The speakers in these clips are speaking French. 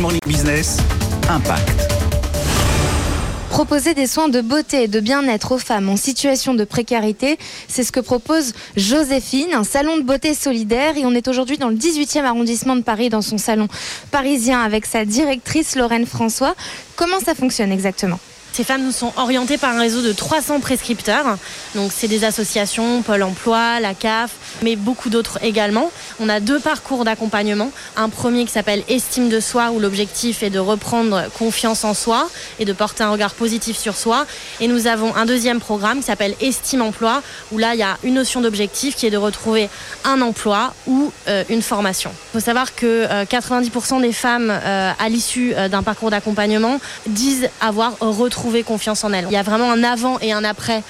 Morning Business, Impact. Proposer des soins de beauté et de bien-être aux femmes en situation de précarité, c'est ce que propose Joséphine, un salon de beauté solidaire. Et on est aujourd'hui dans le 18e arrondissement de Paris, dans son salon parisien, avec sa directrice Lorraine François. Comment ça fonctionne exactement? Ces femmes nous sont orientées par un réseau de 300 prescripteurs. Donc c'est des associations, Pôle Emploi, la CAF, mais beaucoup d'autres également. On a deux parcours d'accompagnement. Un premier qui s'appelle Estime de soi, où l'objectif est de reprendre confiance en soi et de porter un regard positif sur soi. Et nous avons un deuxième programme qui s'appelle Estime Emploi, où là il y a une notion d'objectif qui est de retrouver un emploi ou euh, une formation. Il faut savoir que 90% euh, des femmes euh, à l'issue d'un parcours d'accompagnement disent avoir retrouvé confiance en elles. Il y a vraiment un avant et un après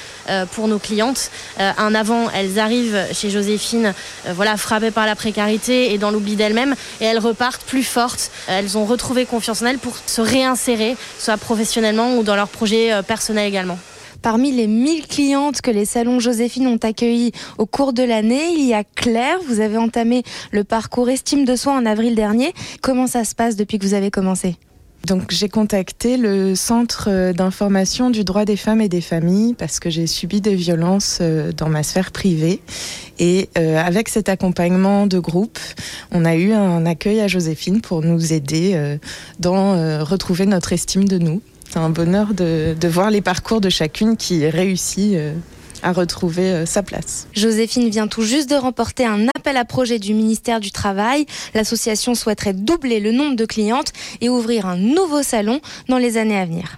pour nos clientes. Un avant, elles arrivent chez Joséphine, euh, voilà, frappées par la précarité et dans l'oubli d'elles-mêmes, et elles repartent plus fortes. Elles ont retrouvé confiance en elles pour se réinsérer, soit professionnellement ou dans leurs projets personnels également. Parmi les 1000 clientes que les salons Joséphine ont accueillies au cours de l'année, il y a Claire. Vous avez entamé le parcours Estime de soi en avril dernier. Comment ça se passe depuis que vous avez commencé? Donc j'ai contacté le centre euh, d'information du droit des femmes et des familles parce que j'ai subi des violences euh, dans ma sphère privée et euh, avec cet accompagnement de groupe, on a eu un accueil à Joséphine pour nous aider dans retrouver notre estime de nous. C'est un bonheur de, de, voir les parcours de chacune qui réussit à retrouver euh, sa place. Joséphine vient tout juste de remporter un appel à projet du ministère du Travail. L'association souhaiterait doubler le nombre de clientes et ouvrir un nouveau salon dans les années à venir.